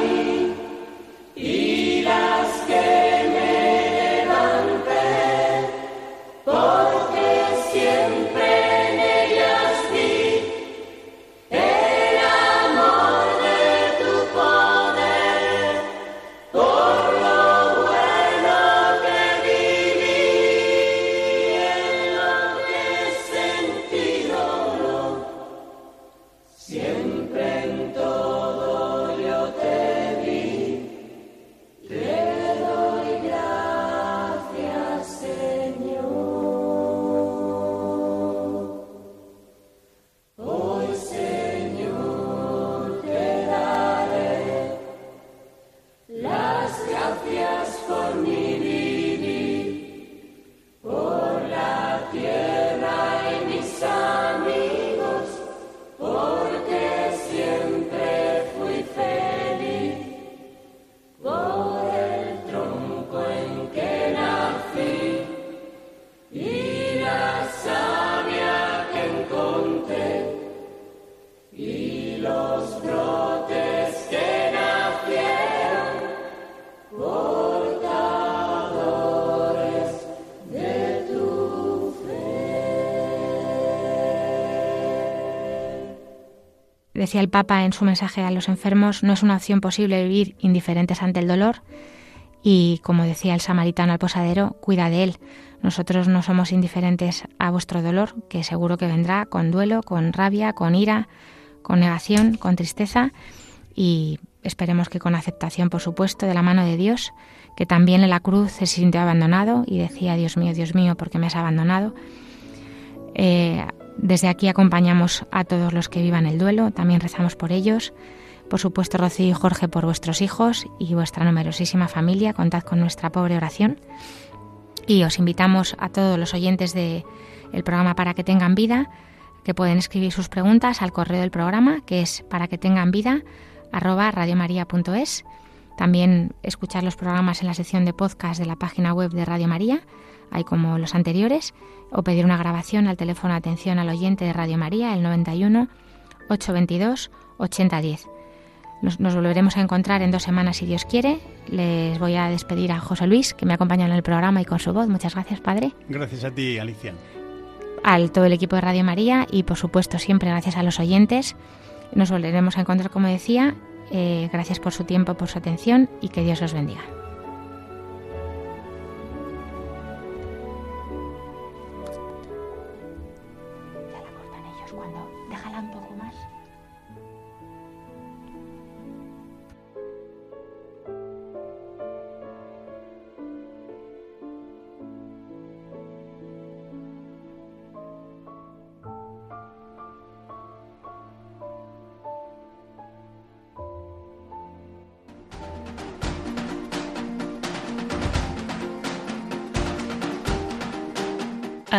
decía el Papa en su mensaje a los enfermos, no es una opción posible vivir indiferentes ante el dolor y, como decía el samaritano al posadero, cuida de él. Nosotros no somos indiferentes a vuestro dolor, que seguro que vendrá con duelo, con rabia, con ira, con negación, con tristeza y esperemos que con aceptación, por supuesto, de la mano de Dios, que también en la cruz se sintió abandonado y decía, Dios mío, Dios mío, ¿por qué me has abandonado? Eh, desde aquí acompañamos a todos los que vivan el duelo, también rezamos por ellos. Por supuesto, Rocío y Jorge, por vuestros hijos y vuestra numerosísima familia. Contad con nuestra pobre oración. Y os invitamos a todos los oyentes del programa Para que tengan vida, que pueden escribir sus preguntas al correo del programa, que es para que tengan vida, arroba. También escuchar los programas en la sección de podcast de la página web de Radio María, hay como los anteriores, o pedir una grabación al teléfono de atención al oyente de Radio María, el 91 822 8010. Nos, nos, volveremos a encontrar en dos semanas si Dios quiere. Les voy a despedir a José Luis, que me acompaña en el programa y con su voz. Muchas gracias, Padre. Gracias a ti, Alicia. Al todo el equipo de Radio María y, por supuesto, siempre gracias a los oyentes. Nos volveremos a encontrar, como decía. Eh, gracias por su tiempo, por su atención y que Dios os bendiga.